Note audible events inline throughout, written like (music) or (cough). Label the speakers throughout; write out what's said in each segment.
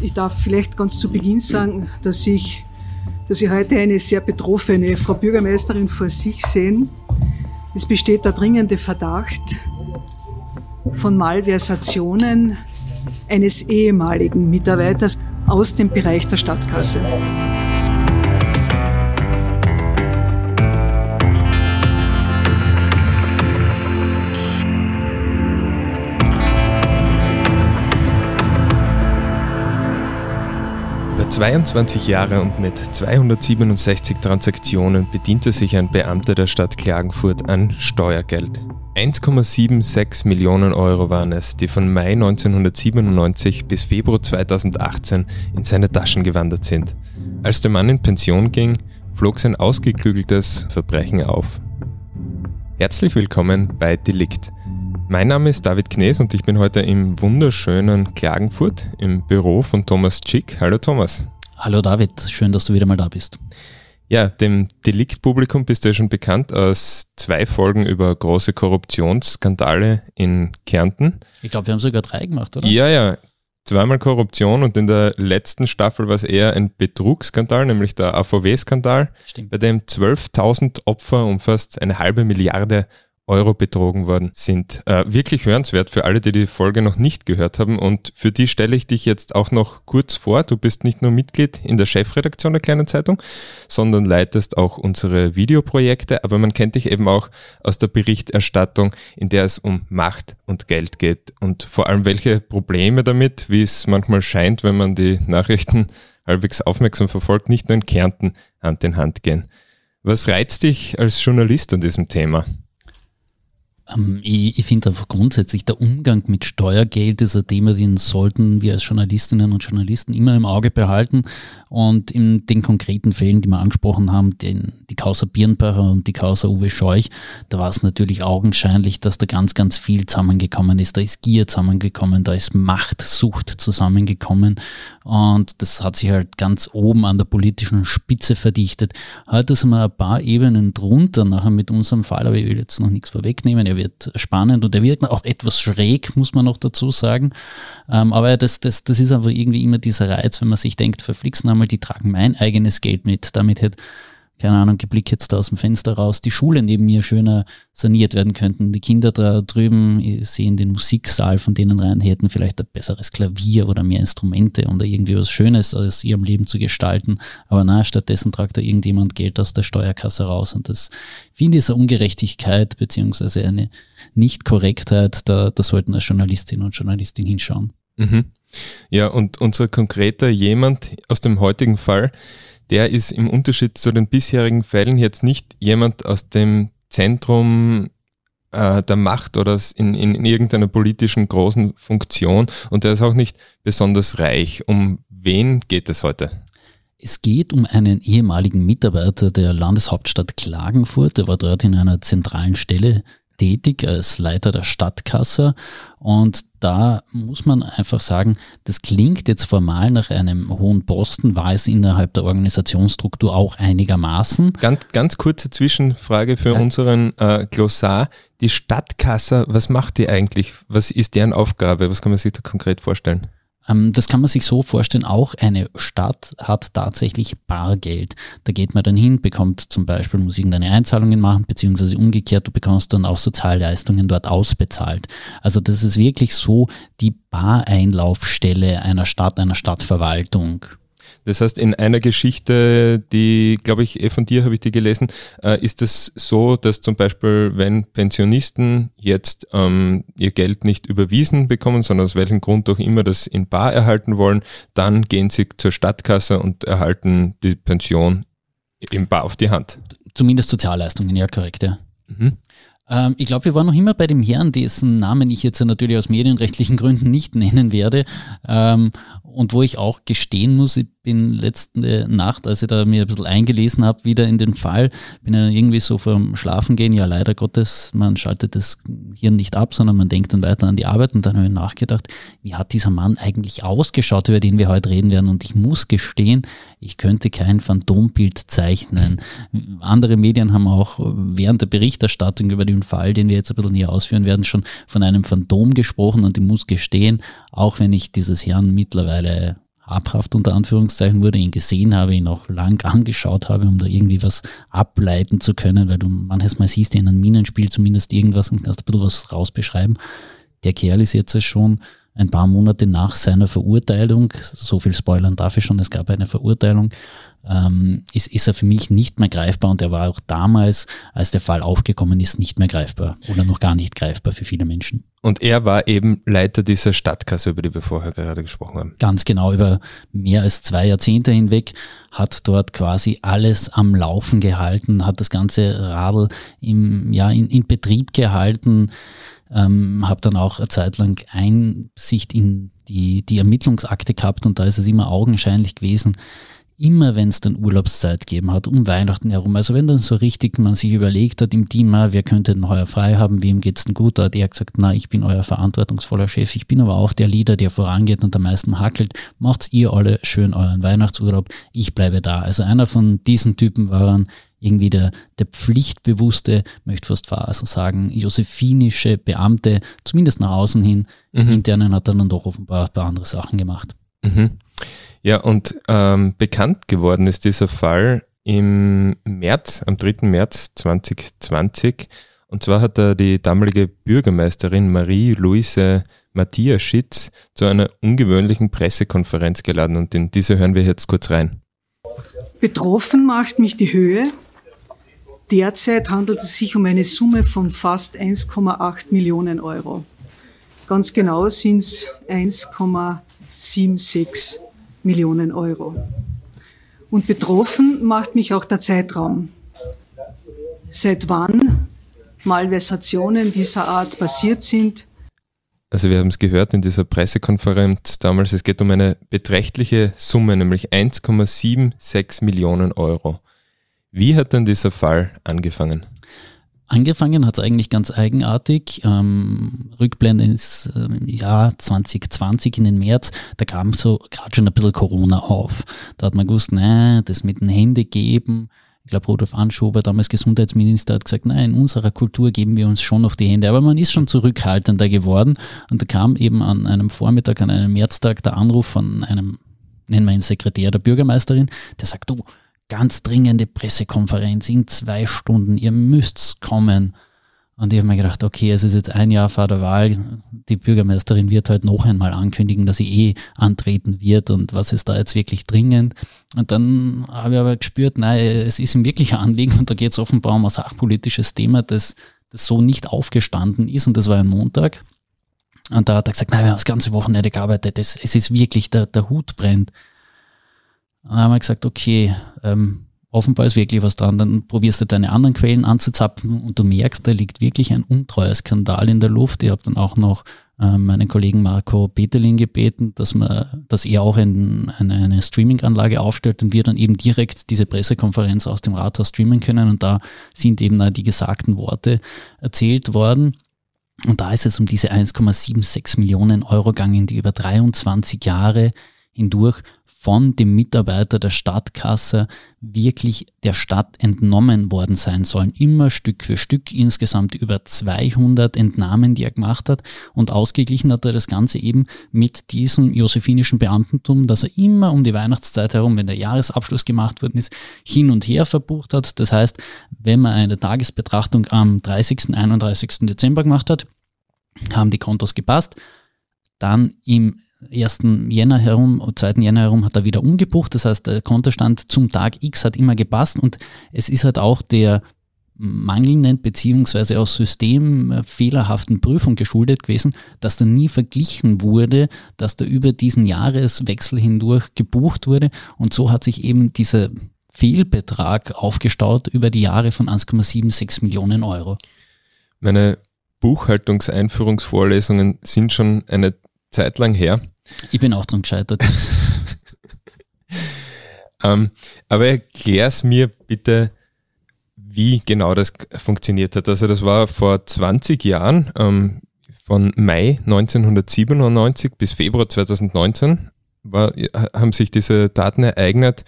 Speaker 1: ich darf vielleicht ganz zu Beginn sagen, dass ich, dass ich heute eine sehr betroffene Frau Bürgermeisterin vor sich sehen. Es besteht der dringende Verdacht von Malversationen eines ehemaligen Mitarbeiters aus dem Bereich der Stadtkasse.
Speaker 2: 22 Jahre und mit 267 Transaktionen bediente sich ein Beamter der Stadt Klagenfurt an Steuergeld. 1,76 Millionen Euro waren es, die von Mai 1997 bis Februar 2018 in seine Taschen gewandert sind. Als der Mann in Pension ging, flog sein ausgeklügeltes Verbrechen auf. Herzlich willkommen bei Delikt. Mein Name ist David Knees und ich bin heute im wunderschönen Klagenfurt im Büro von Thomas Schick. Hallo Thomas.
Speaker 3: Hallo David, schön, dass du wieder mal da bist.
Speaker 2: Ja, dem Delikt-Publikum bist du ja schon bekannt aus zwei Folgen über große Korruptionsskandale in Kärnten.
Speaker 3: Ich glaube, wir haben sogar drei gemacht, oder?
Speaker 2: Ja, ja. Zweimal Korruption und in der letzten Staffel war es eher ein Betrugsskandal, nämlich der AVW-Skandal, bei dem 12.000 Opfer um fast eine halbe Milliarde Euro betrogen worden sind. Äh, wirklich hörenswert für alle, die die Folge noch nicht gehört haben. Und für die stelle ich dich jetzt auch noch kurz vor. Du bist nicht nur Mitglied in der Chefredaktion der Kleinen Zeitung, sondern leitest auch unsere Videoprojekte. Aber man kennt dich eben auch aus der Berichterstattung, in der es um Macht und Geld geht. Und vor allem welche Probleme damit, wie es manchmal scheint, wenn man die Nachrichten halbwegs aufmerksam verfolgt, nicht nur in Kärnten Hand in Hand gehen. Was reizt dich als Journalist an diesem Thema?
Speaker 3: Ähm, ich, ich finde einfach grundsätzlich, der Umgang mit Steuergeld ist ein Thema, den sollten wir als Journalistinnen und Journalisten immer im Auge behalten. Und in den konkreten Fällen, die wir angesprochen haben, den, die Causa Birnbacher und die Causa Uwe Scheuch, da war es natürlich augenscheinlich, dass da ganz, ganz viel zusammengekommen ist. Da ist Gier zusammengekommen, da ist Machtsucht zusammengekommen. Und das hat sich halt ganz oben an der politischen Spitze verdichtet. Heute sind wir ein paar Ebenen drunter, nachher mit unserem Fall, aber ich will jetzt noch nichts vorwegnehmen. Er wird spannend und er wird auch etwas schräg, muss man noch dazu sagen. Ähm, aber das, das, das ist einfach irgendwie immer dieser Reiz, wenn man sich denkt, verflixen einmal, die tragen mein eigenes Geld mit. Damit hätte keine Ahnung, ich blicke jetzt da aus dem Fenster raus, die Schule neben mir schöner saniert werden könnten. Die Kinder da drüben sehen den Musiksaal von denen rein, hätten vielleicht ein besseres Klavier oder mehr Instrumente, um da irgendwie was Schönes aus ihrem Leben zu gestalten. Aber na, stattdessen tragt da irgendjemand Geld aus der Steuerkasse raus. Und das finde ich eine Ungerechtigkeit beziehungsweise eine Nicht-Korrektheit. Da, da sollten als Journalistin und Journalistin hinschauen.
Speaker 2: Mhm. Ja, und unser konkreter jemand aus dem heutigen Fall, der ist im Unterschied zu den bisherigen Fällen jetzt nicht jemand aus dem Zentrum äh, der Macht oder in, in, in irgendeiner politischen großen Funktion und der ist auch nicht besonders reich. Um wen geht es heute?
Speaker 3: Es geht um einen ehemaligen Mitarbeiter der Landeshauptstadt Klagenfurt. Der war dort in einer zentralen Stelle tätig als Leiter der Stadtkasse und da muss man einfach sagen, das klingt jetzt formal nach einem hohen Posten, war es innerhalb der Organisationsstruktur auch einigermaßen.
Speaker 2: Ganz, ganz kurze Zwischenfrage für ja. unseren äh, Glossar. Die Stadtkasse, was macht die eigentlich? Was ist deren Aufgabe? Was kann man sich da konkret vorstellen?
Speaker 3: Ähm, das kann man sich so vorstellen, auch eine Stadt hat tatsächlich Bargeld. Da geht man dann hin, bekommt zum Beispiel, muss irgendeine Einzahlungen machen, beziehungsweise umgekehrt, du bekommst dann auch Sozialleistungen dort ausbezahlt. Also das ist wirklich so die Bareinlaufstelle einer Stadt, einer Stadtverwaltung.
Speaker 2: Das heißt, in einer Geschichte, die, glaube ich, eh von dir habe ich die gelesen, äh, ist es so, dass zum Beispiel, wenn Pensionisten jetzt ähm, ihr Geld nicht überwiesen bekommen, sondern aus welchem Grund auch immer das in Bar erhalten wollen, dann gehen sie zur Stadtkasse und erhalten die Pension im Bar auf die Hand.
Speaker 3: Zumindest Sozialleistungen, ja, korrekt, ja. Mhm. Ähm, ich glaube, wir waren noch immer bei dem Herrn, dessen Namen ich jetzt natürlich aus medienrechtlichen Gründen nicht nennen werde. Und wo ich auch gestehen muss, ich bin letzte Nacht, als ich da mir ein bisschen eingelesen habe, wieder in den Fall, bin ja irgendwie so vom Schlafen gehen, ja leider Gottes, man schaltet das Hirn nicht ab, sondern man denkt dann weiter an die Arbeit. Und dann habe ich nachgedacht, wie hat dieser Mann eigentlich ausgeschaut, über den wir heute reden werden? Und ich muss gestehen, ich könnte kein Phantombild zeichnen. Andere Medien haben auch während der Berichterstattung über den Fall, den wir jetzt ein bisschen näher ausführen werden, schon von einem Phantom gesprochen. Und ich muss gestehen, auch wenn ich dieses Herrn mittlerweile habhaft unter Anführungszeichen wurde, ihn gesehen habe, ihn auch lang (laughs) angeschaut habe, um da irgendwie was ableiten zu können, weil du manches Mal siehst in einem Minenspiel zumindest irgendwas und kannst ein bisschen was rausbeschreiben. Der Kerl ist jetzt schon ein paar Monate nach seiner Verurteilung, so viel spoilern darf ich schon, es gab eine Verurteilung, ähm, ist, ist er für mich nicht mehr greifbar und er war auch damals, als der Fall aufgekommen ist, nicht mehr greifbar oder noch gar nicht greifbar für viele Menschen.
Speaker 2: Und er war eben Leiter dieser Stadtkasse, über die wir vorher gerade gesprochen haben.
Speaker 3: Ganz genau, über mehr als zwei Jahrzehnte hinweg hat dort quasi alles am Laufen gehalten, hat das ganze Radl im, ja, in, in Betrieb gehalten, ähm, habe dann auch eine Zeit lang Einsicht in die, die Ermittlungsakte gehabt und da ist es immer augenscheinlich gewesen, immer wenn es dann Urlaubszeit gegeben hat, um Weihnachten herum. Also wenn dann so richtig man sich überlegt hat im Team, ah, wer könnte denn heuer frei haben, wem geht's denn gut, da hat er gesagt, na, ich bin euer verantwortungsvoller Chef, ich bin aber auch der Leader, der vorangeht und am meisten hackelt. Macht's ihr alle schön euren Weihnachtsurlaub, ich bleibe da. Also einer von diesen Typen war dann irgendwie der, der pflichtbewusste, möchte fast fast sagen, josephinische Beamte, zumindest nach außen hin. Mhm. Internen hat er dann doch offenbar ein paar andere Sachen gemacht.
Speaker 2: Mhm. Ja, und ähm, bekannt geworden ist dieser Fall im März, am 3. März 2020. Und zwar hat er die damalige Bürgermeisterin Marie-Louise Matthias Schitz zu einer ungewöhnlichen Pressekonferenz geladen und in diese hören wir jetzt kurz rein.
Speaker 1: Betroffen macht mich die Höhe. Derzeit handelt es sich um eine Summe von fast 1,8 Millionen Euro. Ganz genau sind es 1,76 Millionen Euro. Und betroffen macht mich auch der Zeitraum. Seit wann Malversationen dieser Art passiert sind.
Speaker 2: Also wir haben es gehört in dieser Pressekonferenz damals, es geht um eine beträchtliche Summe, nämlich 1,76 Millionen Euro. Wie hat denn dieser Fall angefangen?
Speaker 3: Angefangen hat es eigentlich ganz eigenartig. Ähm, Rückblende ins äh, Jahr 2020 in den März, da kam so gerade schon ein bisschen Corona auf. Da hat man gewusst, nein, das mit den Hände geben. Ich glaube, Rudolf Anschober, damals Gesundheitsminister, hat gesagt, nein, in unserer Kultur geben wir uns schon noch die Hände. Aber man ist schon zurückhaltender geworden. Und da kam eben an einem Vormittag, an einem Märztag der Anruf von einem, nennen wir ihn Sekretär der Bürgermeisterin, der sagt, du, ganz dringende Pressekonferenz in zwei Stunden, ihr müsst kommen. Und ich habe mir gedacht, okay, es ist jetzt ein Jahr vor der Wahl, die Bürgermeisterin wird halt noch einmal ankündigen, dass sie eh antreten wird und was ist da jetzt wirklich dringend. Und dann habe ich aber gespürt, nein, es ist ihm wirklich ein Anliegen und da geht es offenbar um ein sachpolitisches Thema, das, das so nicht aufgestanden ist und das war ein Montag. Und da hat er gesagt, nein, wir haben das ganze Wochenende gearbeitet, es, es ist wirklich, der, der Hut brennt. Dann haben wir gesagt, okay, ähm, offenbar ist wirklich was dran, dann probierst du deine anderen Quellen anzuzapfen und du merkst, da liegt wirklich ein untreuer Skandal in der Luft. Ich habe dann auch noch äh, meinen Kollegen Marco Peterlin gebeten, dass, man, dass er auch ein, eine, eine Streaming-Anlage aufstellt und wir dann eben direkt diese Pressekonferenz aus dem Rathaus streamen können und da sind eben die gesagten Worte erzählt worden. Und da ist es um diese 1,76 Millionen Euro gegangen, die über 23 Jahre hindurch von dem Mitarbeiter der Stadtkasse wirklich der Stadt entnommen worden sein sollen. Immer Stück für Stück, insgesamt über 200 Entnahmen, die er gemacht hat. Und ausgeglichen hat er das Ganze eben mit diesem josephinischen Beamtentum, dass er immer um die Weihnachtszeit herum, wenn der Jahresabschluss gemacht worden ist, hin und her verbucht hat. Das heißt, wenn man eine Tagesbetrachtung am 30., 31. Dezember gemacht hat, haben die Kontos gepasst. Dann im 1. Jänner herum, 2. Jänner herum hat er wieder umgebucht. Das heißt, der Kontostand zum Tag X hat immer gepasst und es ist halt auch der mangelnden beziehungsweise aus systemfehlerhaften Prüfung geschuldet gewesen, dass da nie verglichen wurde, dass da über diesen Jahreswechsel hindurch gebucht wurde und so hat sich eben dieser Fehlbetrag aufgestaut über die Jahre von 1,76 Millionen Euro.
Speaker 2: Meine Buchhaltungseinführungsvorlesungen sind schon eine Zeit lang her
Speaker 3: ich bin auch dran gescheitert. (laughs)
Speaker 2: ähm, aber erklär es mir bitte, wie genau das funktioniert hat. Also das war vor 20 Jahren, ähm, von Mai 1997 bis Februar 2019 war, haben sich diese Daten ereignet.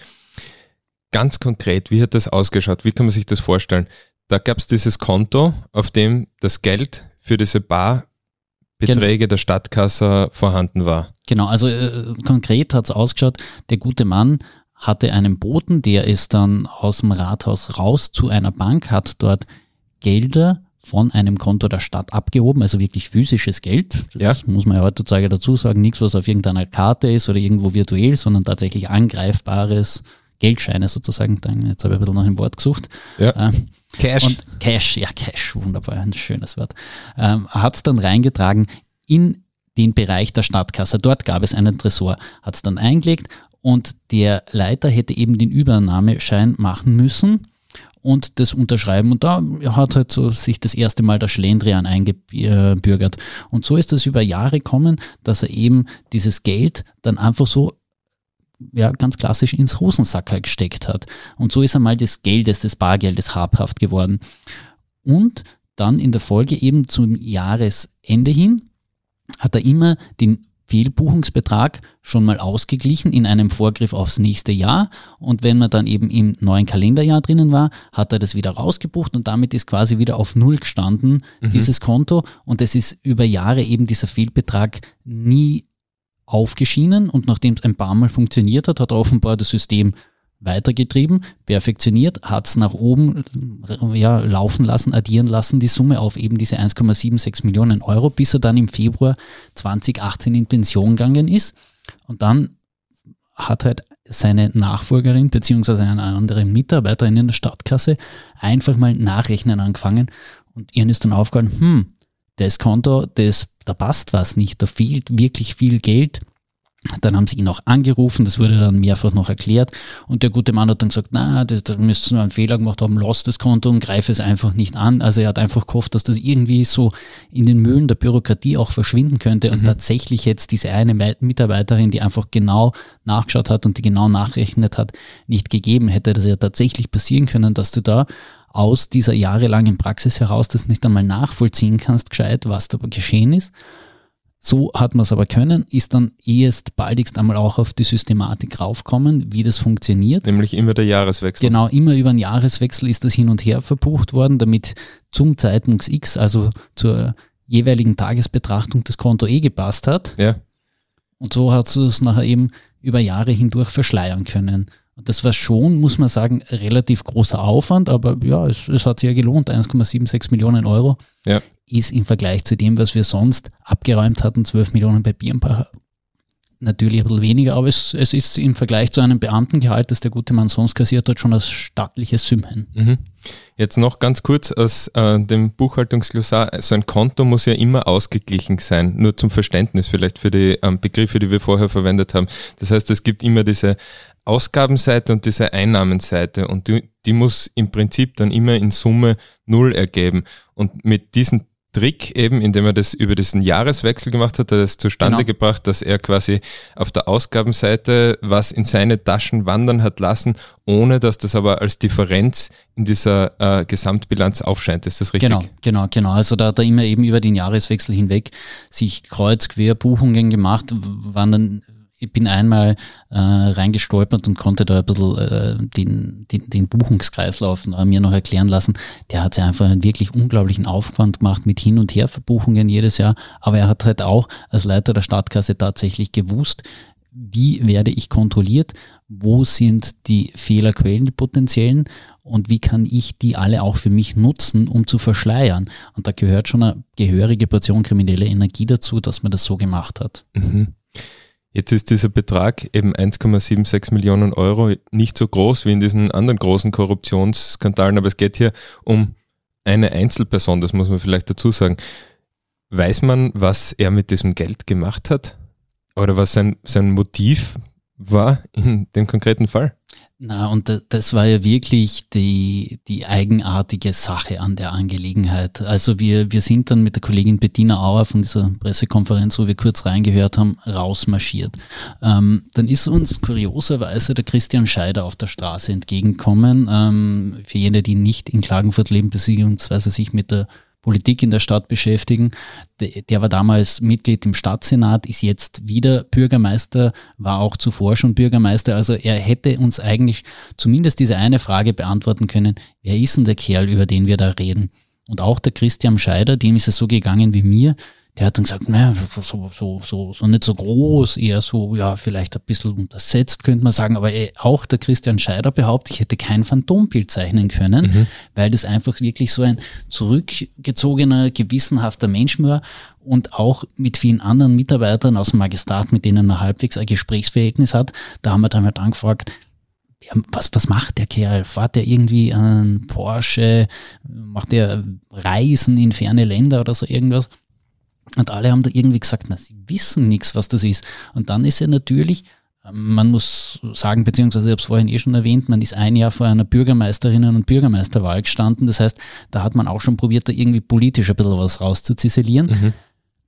Speaker 2: Ganz konkret, wie hat das ausgeschaut? Wie kann man sich das vorstellen? Da gab es dieses Konto, auf dem das Geld für diese Bar Beträge der Stadtkasse vorhanden war.
Speaker 3: Genau, also äh, konkret hat es ausgeschaut, der gute Mann hatte einen Boten, der ist dann aus dem Rathaus raus zu einer Bank, hat dort Gelder von einem Konto der Stadt abgehoben, also wirklich physisches Geld. Das ja. muss man ja heutzutage dazu sagen, nichts, was auf irgendeiner Karte ist oder irgendwo virtuell, sondern tatsächlich angreifbares Geldscheine sozusagen. Jetzt habe ich ein bisschen nach dem Wort gesucht.
Speaker 2: Ja. Ähm,
Speaker 3: Cash. Und Cash, ja, Cash, wunderbar, ein schönes Wort. Ähm, hat es dann reingetragen in den Bereich der Stadtkasse. Dort gab es einen Tresor, hat es dann eingelegt und der Leiter hätte eben den Übernahmeschein machen müssen und das unterschreiben. Und da hat halt so sich das erste Mal der Schlendrian eingebürgert. Und so ist es über Jahre gekommen, dass er eben dieses Geld dann einfach so ja, ganz klassisch ins Hosensacker gesteckt hat. Und so ist einmal des Geldes, des Bargeldes habhaft geworden. Und dann in der Folge eben zum Jahresende hin hat er immer den Fehlbuchungsbetrag schon mal ausgeglichen in einem Vorgriff aufs nächste Jahr. Und wenn man dann eben im neuen Kalenderjahr drinnen war, hat er das wieder rausgebucht und damit ist quasi wieder auf Null gestanden, mhm. dieses Konto. Und es ist über Jahre eben dieser Fehlbetrag nie aufgeschienen und nachdem es ein paar Mal funktioniert hat, hat offenbar das System weitergetrieben, perfektioniert, hat es nach oben ja, laufen lassen, addieren lassen, die Summe auf eben diese 1,76 Millionen Euro, bis er dann im Februar 2018 in Pension gegangen ist. Und dann hat halt seine Nachfolgerin beziehungsweise eine andere Mitarbeiterin in der Stadtkasse einfach mal nachrechnen angefangen und ihnen ist dann aufgefallen, hm, das Konto, das, da passt was nicht, da fehlt wirklich viel Geld. Dann haben sie ihn auch angerufen, das wurde dann mehrfach noch erklärt. Und der gute Mann hat dann gesagt, na, da, da müsst ihr nur einen Fehler gemacht haben, lasst das Konto und greife es einfach nicht an. Also er hat einfach gehofft, dass das irgendwie so in den Mühlen der Bürokratie auch verschwinden könnte. Und mhm. tatsächlich jetzt diese eine Mitarbeiterin, die einfach genau nachgeschaut hat und die genau nachrechnet hat, nicht gegeben. Hätte, dass ja tatsächlich passieren können, dass du da aus dieser jahrelangen Praxis heraus das nicht einmal nachvollziehen kannst, gescheit, was da geschehen ist so hat man es aber können, ist dann erst baldigst einmal auch auf die Systematik raufkommen, wie das funktioniert.
Speaker 2: Nämlich immer der Jahreswechsel.
Speaker 3: Genau, immer über den Jahreswechsel ist das hin und her verbucht worden, damit zum Zeitpunkt X, also zur jeweiligen Tagesbetrachtung das Konto eh gepasst hat.
Speaker 2: Ja.
Speaker 3: Und so hat es nachher eben über Jahre hindurch verschleiern können. Das war schon, muss man sagen, relativ großer Aufwand, aber ja, es, es hat sich ja gelohnt, 1,76 Millionen Euro.
Speaker 2: Ja
Speaker 3: ist im Vergleich zu dem, was wir sonst abgeräumt hatten, 12 Millionen bei Birnbach, natürlich ein bisschen weniger, aber es, es ist im Vergleich zu einem Beamtengehalt, das der gute Mann sonst kassiert hat, schon ein stattliches Sümmchen.
Speaker 2: Mhm. Jetzt noch ganz kurz aus äh, dem Buchhaltungsglossar, so ein Konto muss ja immer ausgeglichen sein, nur zum Verständnis vielleicht für die ähm, Begriffe, die wir vorher verwendet haben. Das heißt, es gibt immer diese Ausgabenseite und diese Einnahmenseite und die, die muss im Prinzip dann immer in Summe null ergeben. Und mit diesen Trick eben, indem er das über diesen Jahreswechsel gemacht hat, hat er es zustande genau. gebracht, dass er quasi auf der Ausgabenseite was in seine Taschen wandern hat lassen, ohne dass das aber als Differenz in dieser äh, Gesamtbilanz aufscheint. Ist das richtig?
Speaker 3: Genau, genau, genau. Also da hat er immer eben über den Jahreswechsel hinweg sich kreuz quer Buchungen gemacht, waren dann ich bin einmal äh, reingestolpert und konnte da ein bisschen äh, den, den, den Buchungskreislauf äh, mir noch erklären lassen. Der hat sich einfach einen wirklich unglaublichen Aufwand gemacht mit Hin- und Herverbuchungen jedes Jahr. Aber er hat halt auch als Leiter der Stadtkasse tatsächlich gewusst, wie werde ich kontrolliert, wo sind die Fehlerquellen, die potenziellen und wie kann ich die alle auch für mich nutzen, um zu verschleiern. Und da gehört schon eine gehörige Portion kriminelle Energie dazu, dass man das so gemacht hat.
Speaker 2: Mhm. Jetzt ist dieser Betrag eben 1,76 Millionen Euro nicht so groß wie in diesen anderen großen Korruptionsskandalen, aber es geht hier um eine Einzelperson, das muss man vielleicht dazu sagen. Weiß man, was er mit diesem Geld gemacht hat? Oder was sein, sein Motiv war in dem konkreten Fall?
Speaker 3: Na, und das war ja wirklich die, die eigenartige Sache an der Angelegenheit. Also wir, wir sind dann mit der Kollegin Bettina Auer von dieser Pressekonferenz, wo wir kurz reingehört haben, rausmarschiert. Ähm, dann ist uns kurioserweise der Christian Scheider auf der Straße entgegengekommen. Ähm, für jene, die nicht in Klagenfurt leben, beziehungsweise sich mit der Politik in der Stadt beschäftigen. Der war damals Mitglied im Stadtsenat, ist jetzt wieder Bürgermeister, war auch zuvor schon Bürgermeister. Also er hätte uns eigentlich zumindest diese eine Frage beantworten können, wer ist denn der Kerl, über den wir da reden? Und auch der Christian Scheider, dem ist es so gegangen wie mir, der hat dann gesagt, naja, so, so, so, so nicht so groß, eher so, ja, vielleicht ein bisschen untersetzt, könnte man sagen. Aber ey, auch der Christian Scheider behauptet, ich hätte kein Phantombild zeichnen können, mhm. weil das einfach wirklich so ein zurückgezogener, gewissenhafter Mensch war und auch mit vielen anderen Mitarbeitern aus dem Magistrat, mit denen er halbwegs ein Gesprächsverhältnis hat. Da haben wir dann halt angefragt, was, was macht der Kerl? Fahrt der irgendwie einen Porsche? Macht der Reisen in ferne Länder oder so irgendwas? Und alle haben da irgendwie gesagt, na, sie wissen nichts, was das ist. Und dann ist er natürlich, ähm, man muss sagen, beziehungsweise ich habe es vorhin eh schon erwähnt, man ist ein Jahr vor einer Bürgermeisterinnen- und Bürgermeisterwahl gestanden. Das heißt, da hat man auch schon probiert, da irgendwie politisch ein bisschen was rauszuziselieren. Mhm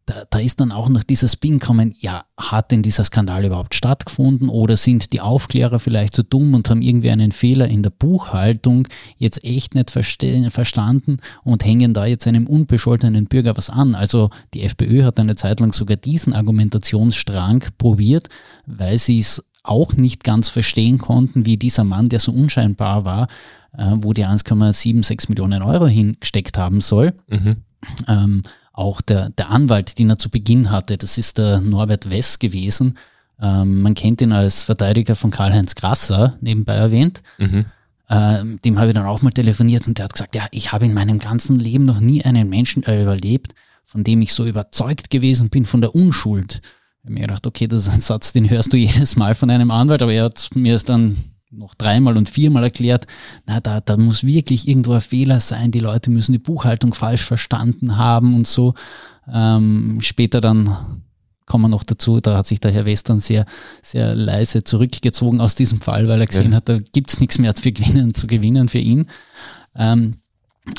Speaker 3: da, da ist dann auch noch dieser Spin kommen, ja, hat denn dieser Skandal überhaupt stattgefunden oder sind die Aufklärer vielleicht zu so dumm und haben irgendwie einen Fehler in der Buchhaltung jetzt echt nicht verstanden und hängen da jetzt einem unbescholtenen Bürger was an. Also die FPÖ hat eine Zeit lang sogar diesen Argumentationsstrang probiert, weil sie es auch nicht ganz verstehen konnten, wie dieser Mann, der so unscheinbar war, äh, wo die 1,76 Millionen Euro hingesteckt haben soll. Mhm. Ähm, auch der, der Anwalt, den er zu Beginn hatte, das ist der Norbert Wess gewesen. Ähm, man kennt ihn als Verteidiger von Karl-Heinz Grasser, nebenbei erwähnt. Mhm. Ähm, dem habe ich dann auch mal telefoniert und der hat gesagt, ja, ich habe in meinem ganzen Leben noch nie einen Menschen überlebt, von dem ich so überzeugt gewesen bin von der Unschuld. Ich habe mir gedacht, okay, das ist ein Satz, den hörst du (laughs) jedes Mal von einem Anwalt, aber er hat mir es dann noch dreimal und viermal erklärt, na, da, da muss wirklich irgendwo ein Fehler sein, die Leute müssen die Buchhaltung falsch verstanden haben und so. Ähm, später dann kommen wir noch dazu, da hat sich der Herr Western sehr, sehr leise zurückgezogen aus diesem Fall, weil er gesehen ja. hat, da gibt's nichts mehr für gewinnen, zu gewinnen für ihn. Ähm,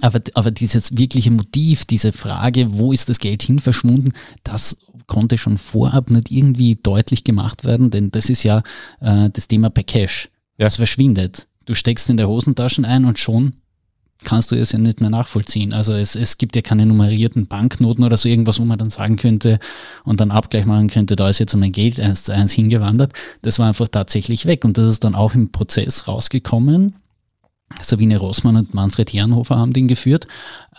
Speaker 3: aber, aber dieses wirkliche Motiv, diese Frage, wo ist das Geld hin verschwunden, das konnte schon vorab nicht irgendwie deutlich gemacht werden, denn das ist ja äh, das Thema bei Cash. Ja. Es verschwindet. Du steckst in der Hosentaschen ein und schon kannst du es ja nicht mehr nachvollziehen. Also es, es gibt ja keine nummerierten Banknoten oder so irgendwas, wo man dann sagen könnte und dann Abgleich machen könnte, da ist jetzt mein Geld eins zu eins hingewandert. Das war einfach tatsächlich weg und das ist dann auch im Prozess rausgekommen. Sabine Rossmann und Manfred Herrenhofer haben den geführt.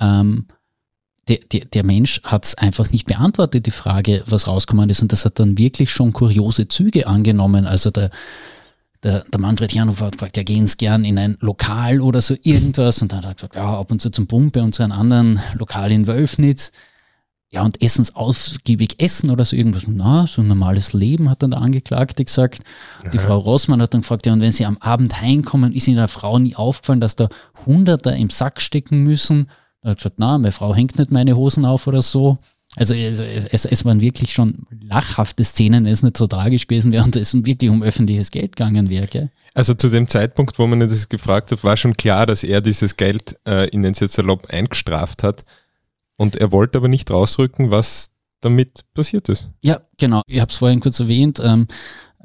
Speaker 3: Ähm, der, der, der Mensch hat es einfach nicht beantwortet, die Frage, was rausgekommen ist. Und das hat dann wirklich schon kuriose Züge angenommen. Also der, der, der Manfred Janhofer hat gefragt, ja, gehen Sie gern in ein Lokal oder so irgendwas? Und dann hat er gesagt, ja, ab und zu zum Pumpe und zu einem anderen Lokal in Wölfnitz. Ja, und essens ausgiebig essen oder so irgendwas. Na, so ein normales Leben, hat dann der Angeklagte gesagt. Aha. Die Frau Rossmann hat dann gefragt, ja, und wenn Sie am Abend heimkommen, ist Ihnen der Frau nie aufgefallen, dass da Hunderter im Sack stecken müssen? Er hat gesagt, na, meine Frau hängt nicht meine Hosen auf oder so. Also es, es, es, waren wirklich schon lachhafte Szenen, es ist nicht so tragisch gewesen wäre und es wirklich um öffentliches Geld gegangen wäre. Gell?
Speaker 2: Also zu dem Zeitpunkt, wo man das gefragt hat, war schon klar, dass er dieses Geld äh, in den salopp eingestraft hat und er wollte aber nicht rausrücken, was damit passiert ist.
Speaker 3: Ja, genau. Ich habe es vorhin kurz erwähnt. Ähm,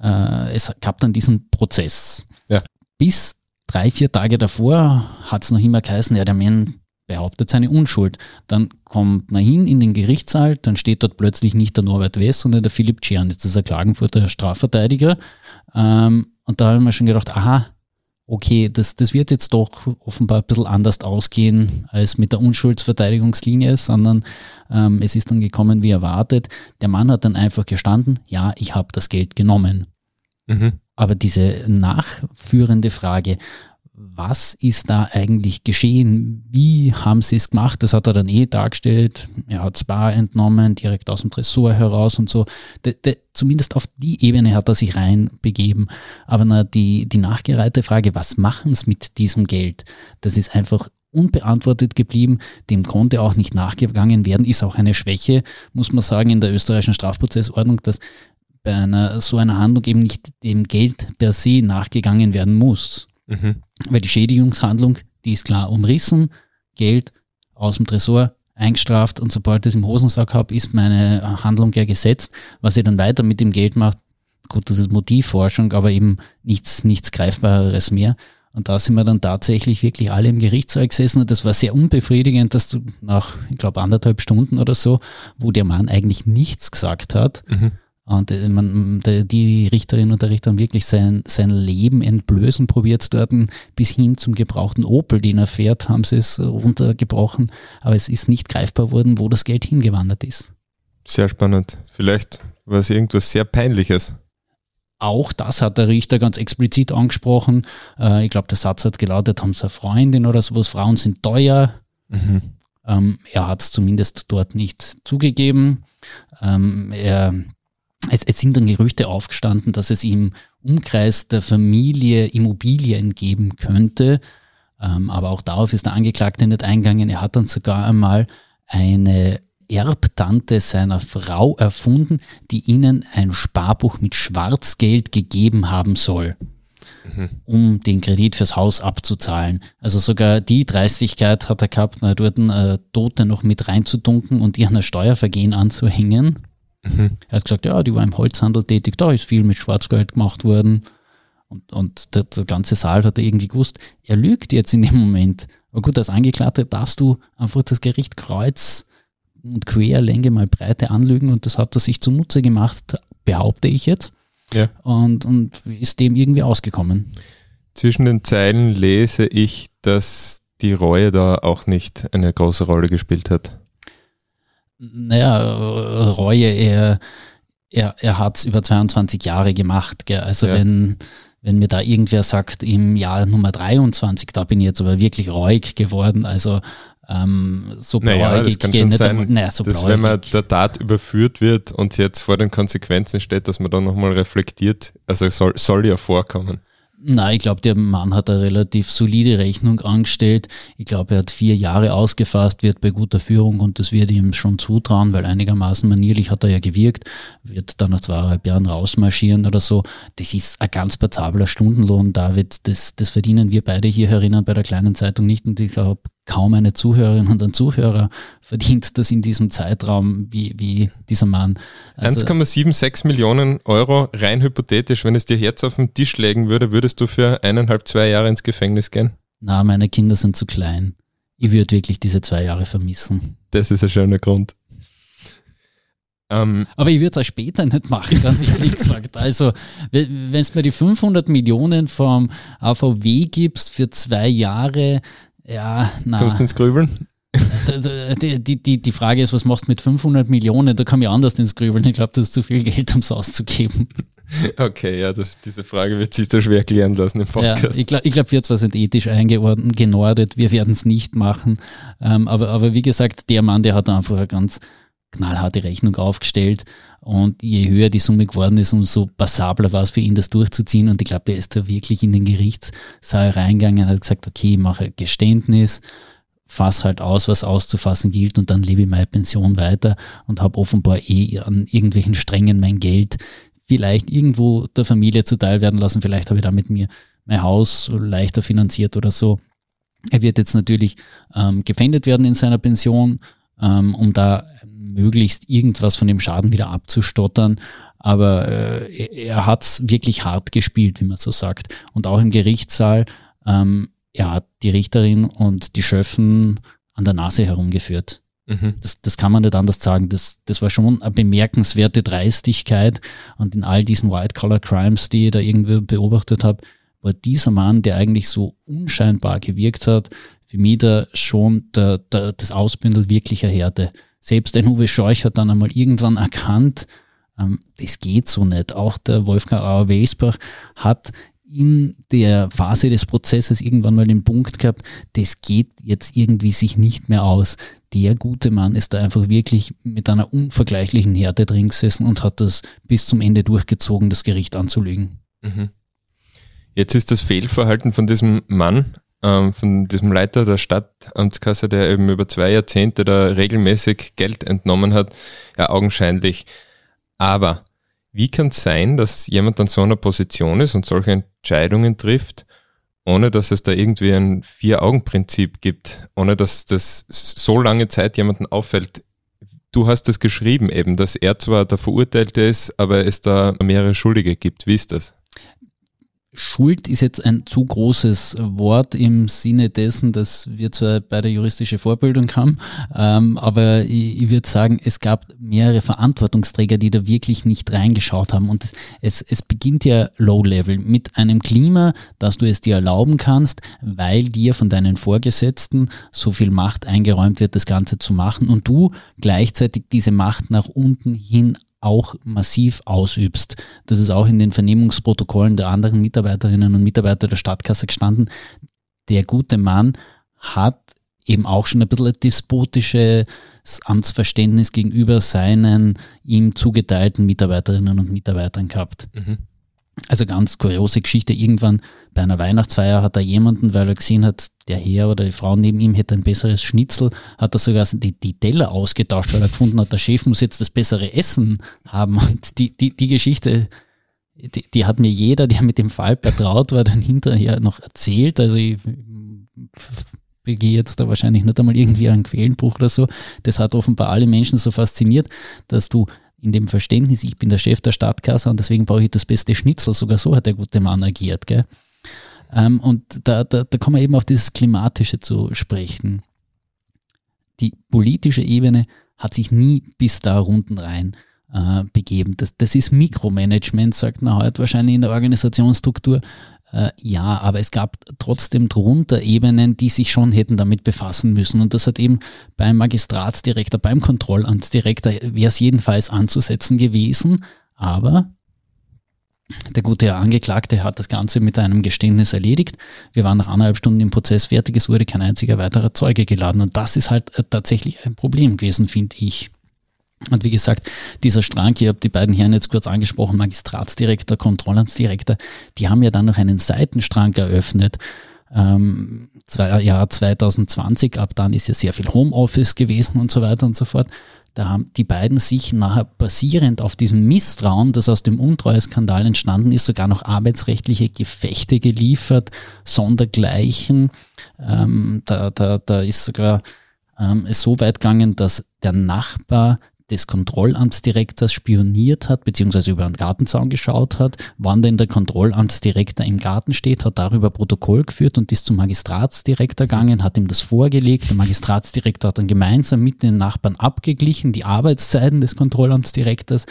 Speaker 3: äh, es gab dann diesen Prozess. Ja. Bis drei, vier Tage davor hat es noch immer geheißen, ja, der Mann behauptet seine Unschuld. Dann kommt man hin in den Gerichtssaal, dann steht dort plötzlich nicht der Norbert West, sondern der Philipp Czernitz, das ist der Klagenfurter Strafverteidiger. Ähm, und da haben wir schon gedacht, aha, okay, das, das wird jetzt doch offenbar ein bisschen anders ausgehen als mit der Unschuldsverteidigungslinie, sondern ähm, es ist dann gekommen wie erwartet. Der Mann hat dann einfach gestanden, ja, ich habe das Geld genommen. Mhm. Aber diese nachführende Frage, was ist da eigentlich geschehen? Wie haben sie es gemacht? Das hat er dann eh dargestellt. Er hat Spa entnommen, direkt aus dem Tresor heraus und so. De, de, zumindest auf die Ebene hat er sich reinbegeben. Aber na, die, die nachgereihte Frage, was machen sie mit diesem Geld? Das ist einfach unbeantwortet geblieben. Dem konnte auch nicht nachgegangen werden. Ist auch eine Schwäche, muss man sagen, in der österreichischen Strafprozessordnung, dass bei einer so einer Handlung eben nicht dem Geld per se nachgegangen werden muss. Mhm. Weil die Schädigungshandlung, die ist klar umrissen, Geld aus dem Tresor eingestraft und sobald ich es im Hosensack habe, ist meine Handlung ja gesetzt. Was ich dann weiter mit dem Geld mache, gut, das ist Motivforschung, aber eben nichts, nichts Greifbares mehr. Und da sind wir dann tatsächlich wirklich alle im Gerichtssaal gesessen und das war sehr unbefriedigend, dass du nach, ich glaube, anderthalb Stunden oder so, wo der Mann eigentlich nichts gesagt hat, mhm. Und äh, man, die Richterin und der Richter haben wirklich sein, sein Leben entblößen probiert dort bis hin zum gebrauchten Opel, den er fährt, haben sie es runtergebrochen. Aber es ist nicht greifbar worden, wo das Geld hingewandert ist.
Speaker 2: Sehr spannend. Vielleicht war es irgendwas sehr Peinliches.
Speaker 3: Auch das hat der Richter ganz explizit angesprochen. Äh, ich glaube, der Satz hat gelautet, haben sie eine Freundin oder sowas, Frauen sind teuer. Mhm. Ähm, er hat es zumindest dort nicht zugegeben. Ähm, er, es, es, sind dann Gerüchte aufgestanden, dass es im Umkreis der Familie Immobilien geben könnte. Ähm, aber auch darauf ist der Angeklagte nicht eingegangen. Er hat dann sogar einmal eine Erbtante seiner Frau erfunden, die ihnen ein Sparbuch mit Schwarzgeld gegeben haben soll, mhm. um den Kredit fürs Haus abzuzahlen. Also sogar die Dreistigkeit hat er gehabt, dort eine Tote noch mit reinzudunken und ihr ein Steuervergehen anzuhängen. Mhm. Er hat gesagt, ja, die war im Holzhandel tätig, da ist viel mit Schwarzgeld gemacht worden. Und, und der, der ganze Saal hat er irgendwie gewusst, er lügt jetzt in dem Moment. Aber gut, als Angeklagter darfst du einfach das Gericht Kreuz und quer, Länge mal Breite anlügen und das hat er sich zunutze gemacht, behaupte ich jetzt. Ja. Und, und ist dem irgendwie ausgekommen.
Speaker 2: Zwischen den Zeilen lese ich, dass die Reue da auch nicht eine große Rolle gespielt hat.
Speaker 3: Naja, Reue, er, er, er hat es über 22 Jahre gemacht. Gell? Also ja. wenn, wenn mir da irgendwer sagt, im Jahr Nummer 23, da bin ich jetzt aber wirklich reuig geworden. Also ähm, so
Speaker 2: naja, das kann schon sein, naja, so dass wenn man der Tat überführt wird und jetzt vor den Konsequenzen steht, dass man dann nochmal reflektiert, also soll, soll ja vorkommen.
Speaker 3: Nein, ich glaube, der Mann hat eine relativ solide Rechnung angestellt. Ich glaube, er hat vier Jahre ausgefasst, wird bei guter Führung und das wird ihm schon zutrauen, weil einigermaßen manierlich hat er ja gewirkt, wird dann nach zweieinhalb Jahren rausmarschieren oder so. Das ist ein ganz passabler Stundenlohn, David. Das, das verdienen wir beide hier herinnen bei der kleinen Zeitung nicht und ich glaube, kaum eine Zuhörerin und ein Zuhörer verdient das in diesem Zeitraum wie, wie dieser Mann.
Speaker 2: Also 1,76 Millionen Euro, rein hypothetisch, wenn es dir Herz auf den Tisch legen würde, würdest du für eineinhalb, zwei Jahre ins Gefängnis gehen?
Speaker 3: Na, meine Kinder sind zu klein. Ich würde wirklich diese zwei Jahre vermissen.
Speaker 2: Das ist ein schöner Grund.
Speaker 3: Ähm, Aber ich würde es auch später nicht machen, ganz ehrlich gesagt. Also, wenn du mir die 500 Millionen vom AVW gibst für zwei Jahre, ja,
Speaker 2: na. Kommst du ins Grübeln? (laughs)
Speaker 3: Die, die, die, die Frage ist, was machst du mit 500 Millionen? Da kann ich anders ins Grübeln. Ich glaube, das ist zu viel Geld, um es auszugeben. (laughs)
Speaker 2: Okay, ja, das, diese Frage wird sich da schwer klären lassen im Podcast.
Speaker 3: Ja, ich glaube, glaub, wir zwar sind ethisch eingeordnet, genordet, wir werden es nicht machen. Ähm, aber, aber wie gesagt, der Mann, der hat einfach eine ganz knallharte Rechnung aufgestellt. Und je höher die Summe geworden ist, umso passabler war es für ihn, das durchzuziehen. Und ich glaube, der ist da wirklich in den Gerichtssaal reingegangen und hat gesagt, okay, ich mache Geständnis, fass halt aus, was auszufassen gilt und dann lebe ich meine Pension weiter und habe offenbar eh an irgendwelchen Strängen mein Geld vielleicht irgendwo der Familie zuteil werden lassen. Vielleicht habe ich damit mir mein Haus leichter finanziert oder so. Er wird jetzt natürlich ähm, gefändet werden in seiner Pension, ähm, um da möglichst irgendwas von dem Schaden wieder abzustottern. Aber äh, er hat es wirklich hart gespielt, wie man so sagt. Und auch im Gerichtssaal, ähm, er hat die Richterin und die Schöffen an der Nase herumgeführt. Mhm. Das, das kann man nicht anders sagen. Das, das war schon eine bemerkenswerte Dreistigkeit. Und in all diesen White-Collar-Crimes, die ich da irgendwie beobachtet habe, war dieser Mann, der eigentlich so unscheinbar gewirkt hat, für mich da schon der, der, das Ausbündel wirklicher Härte. Selbst ein Uwe Scheuch hat dann einmal irgendwann erkannt, ähm, das geht so nicht. Auch der Wolfgang Auer-Welsbach hat in der Phase des Prozesses irgendwann mal den Punkt gehabt, das geht jetzt irgendwie sich nicht mehr aus. Der gute Mann ist da einfach wirklich mit einer unvergleichlichen Härte drin gesessen und hat das bis zum Ende durchgezogen, das Gericht anzulügen. Mhm.
Speaker 2: Jetzt ist das Fehlverhalten von diesem Mann ähm, von diesem Leiter der Stadtamtskasse, der eben über zwei Jahrzehnte da regelmäßig Geld entnommen hat, ja augenscheinlich. Aber wie kann es sein, dass jemand an so einer Position ist und solche Entscheidungen trifft, ohne dass es da irgendwie ein Vier-Augen-Prinzip gibt, ohne dass das so lange Zeit jemanden auffällt? Du hast es geschrieben eben, dass er zwar der Verurteilte ist, aber es da mehrere Schuldige gibt. Wie ist das?
Speaker 3: Schuld ist jetzt ein zu großes Wort im Sinne dessen, dass wir zwar beide juristische Vorbildung haben, ähm, aber ich, ich würde sagen, es gab mehrere Verantwortungsträger, die da wirklich nicht reingeschaut haben. Und es, es beginnt ja low-level mit einem Klima, dass du es dir erlauben kannst, weil dir von deinen Vorgesetzten so viel Macht eingeräumt wird, das Ganze zu machen und du gleichzeitig diese Macht nach unten hin auch massiv ausübst. Das ist auch in den Vernehmungsprotokollen der anderen Mitarbeiterinnen und Mitarbeiter der Stadtkasse gestanden. Der gute Mann hat eben auch schon ein bisschen despotisches Amtsverständnis gegenüber seinen ihm zugeteilten Mitarbeiterinnen und Mitarbeitern gehabt. Mhm. Also ganz kuriose Geschichte. Irgendwann bei einer Weihnachtsfeier hat er jemanden, weil er gesehen hat, der Herr oder die Frau neben ihm hätte ein besseres Schnitzel, hat er sogar die, die Teller ausgetauscht, weil er gefunden hat, der Chef muss jetzt das bessere Essen haben. Und die, die, die Geschichte, die, die hat mir jeder, der mit dem Fall betraut war, dann hinterher noch erzählt. Also ich begehe jetzt da wahrscheinlich nicht einmal irgendwie einen Quellenbruch oder so. Das hat offenbar alle Menschen so fasziniert, dass du in dem Verständnis, ich bin der Chef der Stadtkasse und deswegen brauche ich das beste Schnitzel. Sogar so hat der gute Mann agiert. Gell? Ähm, und da, da, da kommen wir eben auf dieses Klimatische zu sprechen. Die politische Ebene hat sich nie bis da runden rein äh, begeben. Das, das ist Mikromanagement, sagt man heute wahrscheinlich in der Organisationsstruktur. Äh, ja, aber es gab trotzdem drunter Ebenen, die sich schon hätten damit befassen müssen. Und das hat eben beim Magistratsdirektor, beim Kontrollamtsdirektor, wäre es jedenfalls anzusetzen gewesen. Aber der gute Herr Angeklagte hat das Ganze mit einem Geständnis erledigt. Wir waren nach anderthalb Stunden im Prozess fertig. Es wurde kein einziger weiterer Zeuge geladen. Und das ist halt äh, tatsächlich ein Problem gewesen, finde ich. Und wie gesagt, dieser Strang, ich habe die beiden Herren jetzt kurz angesprochen, Magistratsdirektor, Kontrollamtsdirektor, die haben ja dann noch einen Seitenstrang eröffnet. Ähm, zwei, Jahr 2020, ab dann ist ja sehr viel Homeoffice gewesen und so weiter und so fort. Da haben die beiden sich nachher basierend auf diesem Misstrauen, das aus dem Untreueskandal entstanden ist, sogar noch arbeitsrechtliche Gefechte geliefert, sondergleichen. Ähm, da, da, da ist sogar ähm, so weit gegangen, dass der Nachbar des Kontrollamtsdirektors spioniert hat, beziehungsweise über einen Gartenzaun geschaut hat, wann denn der Kontrollamtsdirektor im Garten steht, hat darüber Protokoll geführt und ist zum Magistratsdirektor gegangen, hat ihm das vorgelegt. Der Magistratsdirektor hat dann gemeinsam mit den Nachbarn abgeglichen, die Arbeitszeiten des Kontrollamtsdirektors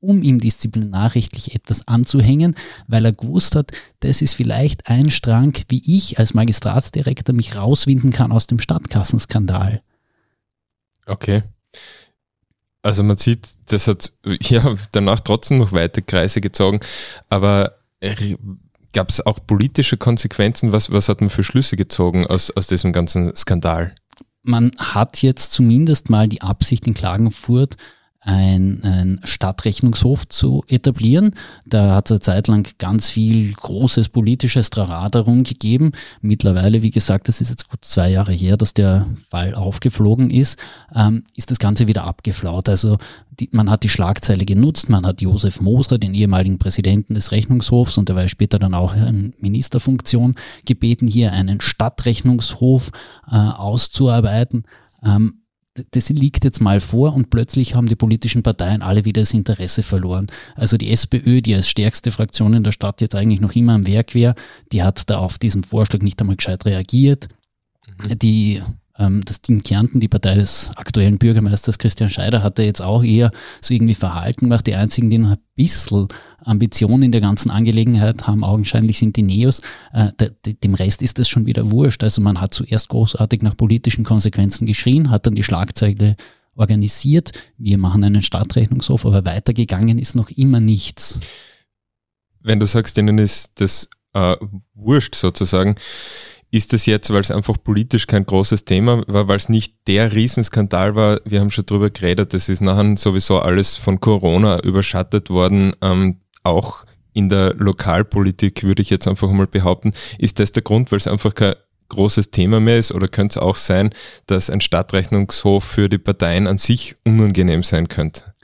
Speaker 3: um ihm disziplinarrechtlich etwas anzuhängen, weil er gewusst hat, das ist vielleicht ein Strang, wie ich als Magistratsdirektor mich rauswinden kann aus dem Stadtkassenskandal.
Speaker 2: Okay. Also man sieht, das hat (laughs) ja danach trotzdem noch weite Kreise gezogen, aber gab es auch politische Konsequenzen? Was, was hat man für Schlüsse gezogen aus, aus diesem ganzen Skandal?
Speaker 3: Man hat jetzt zumindest mal die Absicht in Klagenfurt, ein, ein Stadtrechnungshof zu etablieren. Da hat es eine Zeit lang ganz viel großes politisches Trara darum gegeben. Mittlerweile, wie gesagt, das ist jetzt gut zwei Jahre her, dass der Fall aufgeflogen ist, ähm, ist das Ganze wieder abgeflaut. Also die, man hat die Schlagzeile genutzt, man hat Josef Moser, den ehemaligen Präsidenten des Rechnungshofs, und der war später dann auch in Ministerfunktion, gebeten, hier einen Stadtrechnungshof äh, auszuarbeiten. Ähm, das liegt jetzt mal vor und plötzlich haben die politischen Parteien alle wieder das Interesse verloren. Also die SPÖ, die als stärkste Fraktion in der Stadt jetzt eigentlich noch immer am Werk wäre, die hat da auf diesen Vorschlag nicht einmal gescheit reagiert. Mhm. Die das Team Kärnten, die Partei des aktuellen Bürgermeisters Christian Scheider, hatte jetzt auch eher so irgendwie Verhalten gemacht. Die einzigen, die noch ein bisschen Ambitionen in der ganzen Angelegenheit haben, augenscheinlich sind die Neos. Äh, dem Rest ist das schon wieder wurscht. Also man hat zuerst großartig nach politischen Konsequenzen geschrien, hat dann die Schlagzeile organisiert, wir machen einen Stadtrechnungshof, aber weitergegangen ist noch immer nichts.
Speaker 2: Wenn du sagst, denen ist das äh, wurscht sozusagen, ist das jetzt, weil es einfach politisch kein großes Thema war, weil es nicht der Riesenskandal war, wir haben schon drüber geredet, das ist nachher sowieso alles von Corona überschattet worden, ähm, auch in der Lokalpolitik würde ich jetzt einfach mal behaupten, ist das der Grund, weil es einfach kein großes Thema mehr ist? Oder könnte es auch sein, dass ein Stadtrechnungshof für die Parteien an sich unangenehm sein könnte?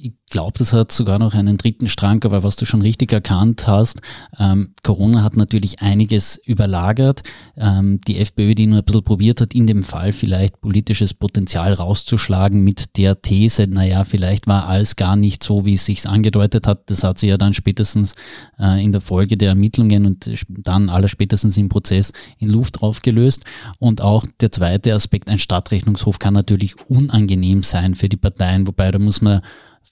Speaker 3: Ich glaube, das hat sogar noch einen dritten Strang, aber was du schon richtig erkannt hast, ähm, Corona hat natürlich einiges überlagert. Ähm, die FPÖ, die nur ein bisschen probiert hat, in dem Fall vielleicht politisches Potenzial rauszuschlagen mit der These, naja, vielleicht war alles gar nicht so, wie es sich angedeutet hat. Das hat sie ja dann spätestens äh, in der Folge der Ermittlungen und dann aller spätestens im Prozess in Luft aufgelöst. Und auch der zweite Aspekt, ein Stadtrechnungshof kann natürlich unangenehm sein für die Parteien, wobei da muss man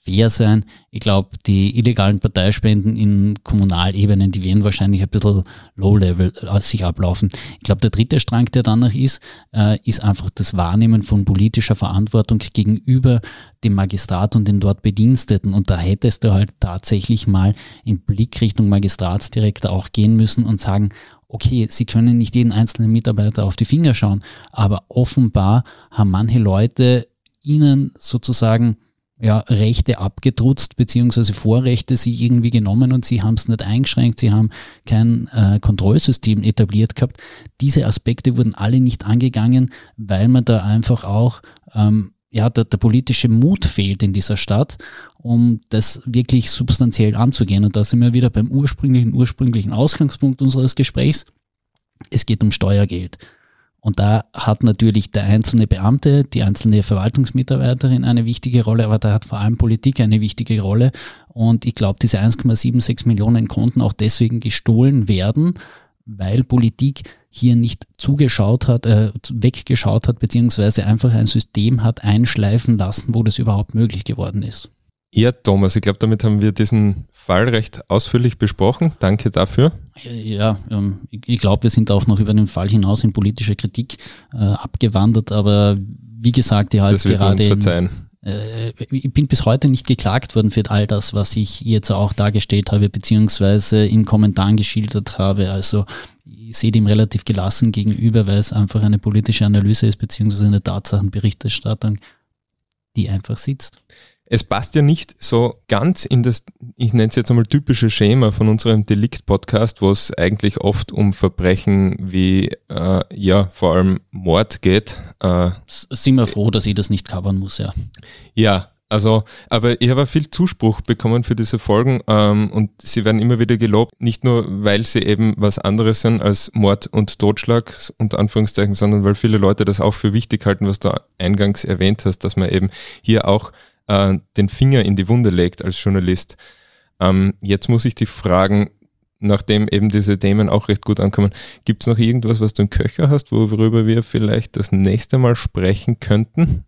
Speaker 3: fair sein. Ich glaube, die illegalen Parteispenden in Kommunalebenen, die werden wahrscheinlich ein bisschen low-level äh, sich ablaufen. Ich glaube, der dritte Strang, der danach ist, äh, ist einfach das Wahrnehmen von politischer Verantwortung gegenüber dem Magistrat und den dort Bediensteten. Und da hättest du halt tatsächlich mal in Blick Richtung Magistratsdirektor auch gehen müssen und sagen, okay, Sie können nicht jeden einzelnen Mitarbeiter auf die Finger schauen, aber offenbar haben manche Leute Ihnen sozusagen ja, Rechte abgetrutzt, beziehungsweise Vorrechte sich irgendwie genommen und sie haben es nicht eingeschränkt, sie haben kein äh, Kontrollsystem etabliert gehabt. Diese Aspekte wurden alle nicht angegangen, weil man da einfach auch, ähm, ja, der, der politische Mut fehlt in dieser Stadt, um das wirklich substanziell anzugehen. Und da sind wir wieder beim ursprünglichen, ursprünglichen Ausgangspunkt unseres Gesprächs. Es geht um Steuergeld. Und da hat natürlich der einzelne Beamte, die einzelne Verwaltungsmitarbeiterin eine wichtige Rolle, aber da hat vor allem Politik eine wichtige Rolle. Und ich glaube, diese 1,76 Millionen konnten auch deswegen gestohlen werden, weil Politik hier nicht zugeschaut hat, äh, weggeschaut hat, beziehungsweise einfach ein System hat einschleifen lassen, wo das überhaupt möglich geworden ist.
Speaker 2: Ja, Thomas, ich glaube, damit haben wir diesen Fall recht ausführlich besprochen. Danke dafür.
Speaker 3: Ja, ähm, ich glaube, wir sind auch noch über den Fall hinaus in politische Kritik äh, abgewandert, aber wie gesagt, ja, halt gerade.
Speaker 2: verzeihen.
Speaker 3: Äh, ich bin bis heute nicht geklagt worden für all das, was ich jetzt auch dargestellt habe, beziehungsweise in Kommentaren geschildert habe. Also ich sehe dem relativ gelassen gegenüber, weil es einfach eine politische Analyse ist, beziehungsweise eine Tatsachenberichterstattung, die einfach sitzt
Speaker 2: es passt ja nicht so ganz in das, ich nenne es jetzt einmal typische Schema von unserem Delikt-Podcast, wo es eigentlich oft um Verbrechen wie, äh, ja, vor allem Mord geht.
Speaker 3: Äh, Sind wir froh, dass ich das nicht covern muss, ja.
Speaker 2: Ja, also, aber ich habe viel Zuspruch bekommen für diese Folgen ähm, und sie werden immer wieder gelobt, nicht nur weil sie eben was anderes sind als Mord und Totschlag, unter Anführungszeichen, sondern weil viele Leute das auch für wichtig halten, was du eingangs erwähnt hast, dass man eben hier auch äh, den Finger in die Wunde legt als Journalist. Ähm, jetzt muss ich dich fragen, nachdem eben diese Themen auch recht gut ankommen, gibt es noch irgendwas, was du im Köcher hast, worüber wir vielleicht das nächste Mal sprechen könnten?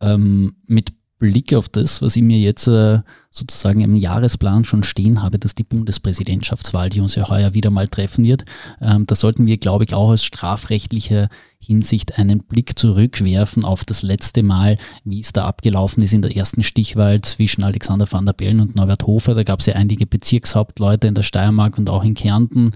Speaker 3: Ähm, mit Blick auf das, was ich mir jetzt äh, sozusagen im Jahresplan schon stehen habe, dass die Bundespräsidentschaftswahl, die uns ja heuer wieder mal treffen wird, ähm, da sollten wir, glaube ich, auch aus strafrechtlicher Hinsicht einen Blick zurückwerfen auf das letzte Mal, wie es da abgelaufen ist in der ersten Stichwahl zwischen Alexander van der Bellen und Norbert Hofer. Da gab es ja einige Bezirkshauptleute in der Steiermark und auch in Kärnten,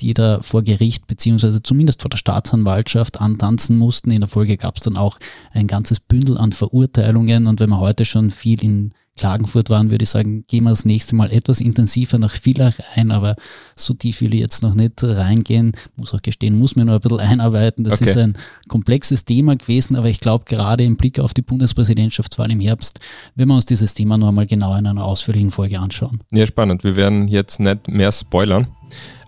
Speaker 3: die da vor Gericht beziehungsweise zumindest vor der Staatsanwaltschaft antanzen mussten. In der Folge gab es dann auch ein ganzes Bündel an Verurteilungen und wenn man heute schon viel in Klagenfurt waren, würde ich sagen, gehen wir das nächste Mal etwas intensiver nach Villach ein, aber so tief will ich jetzt noch nicht reingehen. Muss auch gestehen, muss mir noch ein bisschen einarbeiten. Das okay. ist ein komplexes Thema gewesen, aber ich glaube, gerade im Blick auf die Bundespräsidentschaftswahl im Herbst, wenn wir uns dieses Thema noch einmal genau in einer ausführlichen Folge anschauen.
Speaker 2: Ja, spannend. Wir werden jetzt nicht mehr spoilern.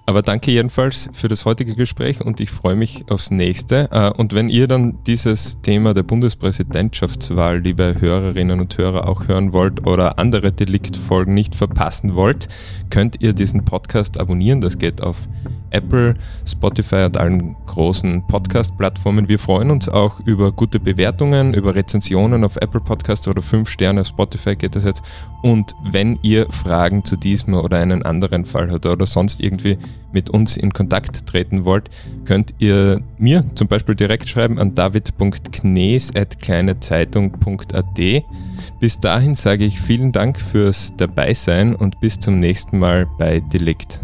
Speaker 2: Aber danke jedenfalls für das heutige Gespräch und ich freue mich aufs nächste. Äh, und wenn ihr dann dieses Thema der Bundespräsidentschaftswahl, liebe Hörerinnen und Hörer, auch hören wollt oder andere Deliktfolgen nicht verpassen wollt, könnt ihr diesen Podcast abonnieren. Das geht auf Apple, Spotify und allen großen Podcast-Plattformen. Wir freuen uns auch über gute Bewertungen, über Rezensionen auf Apple Podcasts oder 5 Sterne auf Spotify geht das jetzt. Und wenn ihr Fragen zu diesem oder einen anderen Fall habt oder sonst irgendwie mit uns in Kontakt treten wollt, könnt ihr mir zum Beispiel direkt schreiben an david.knees.kleinezeitung.at. Bis dahin sage ich vielen Dank fürs Dabeisein und bis zum nächsten Mal bei Delikt.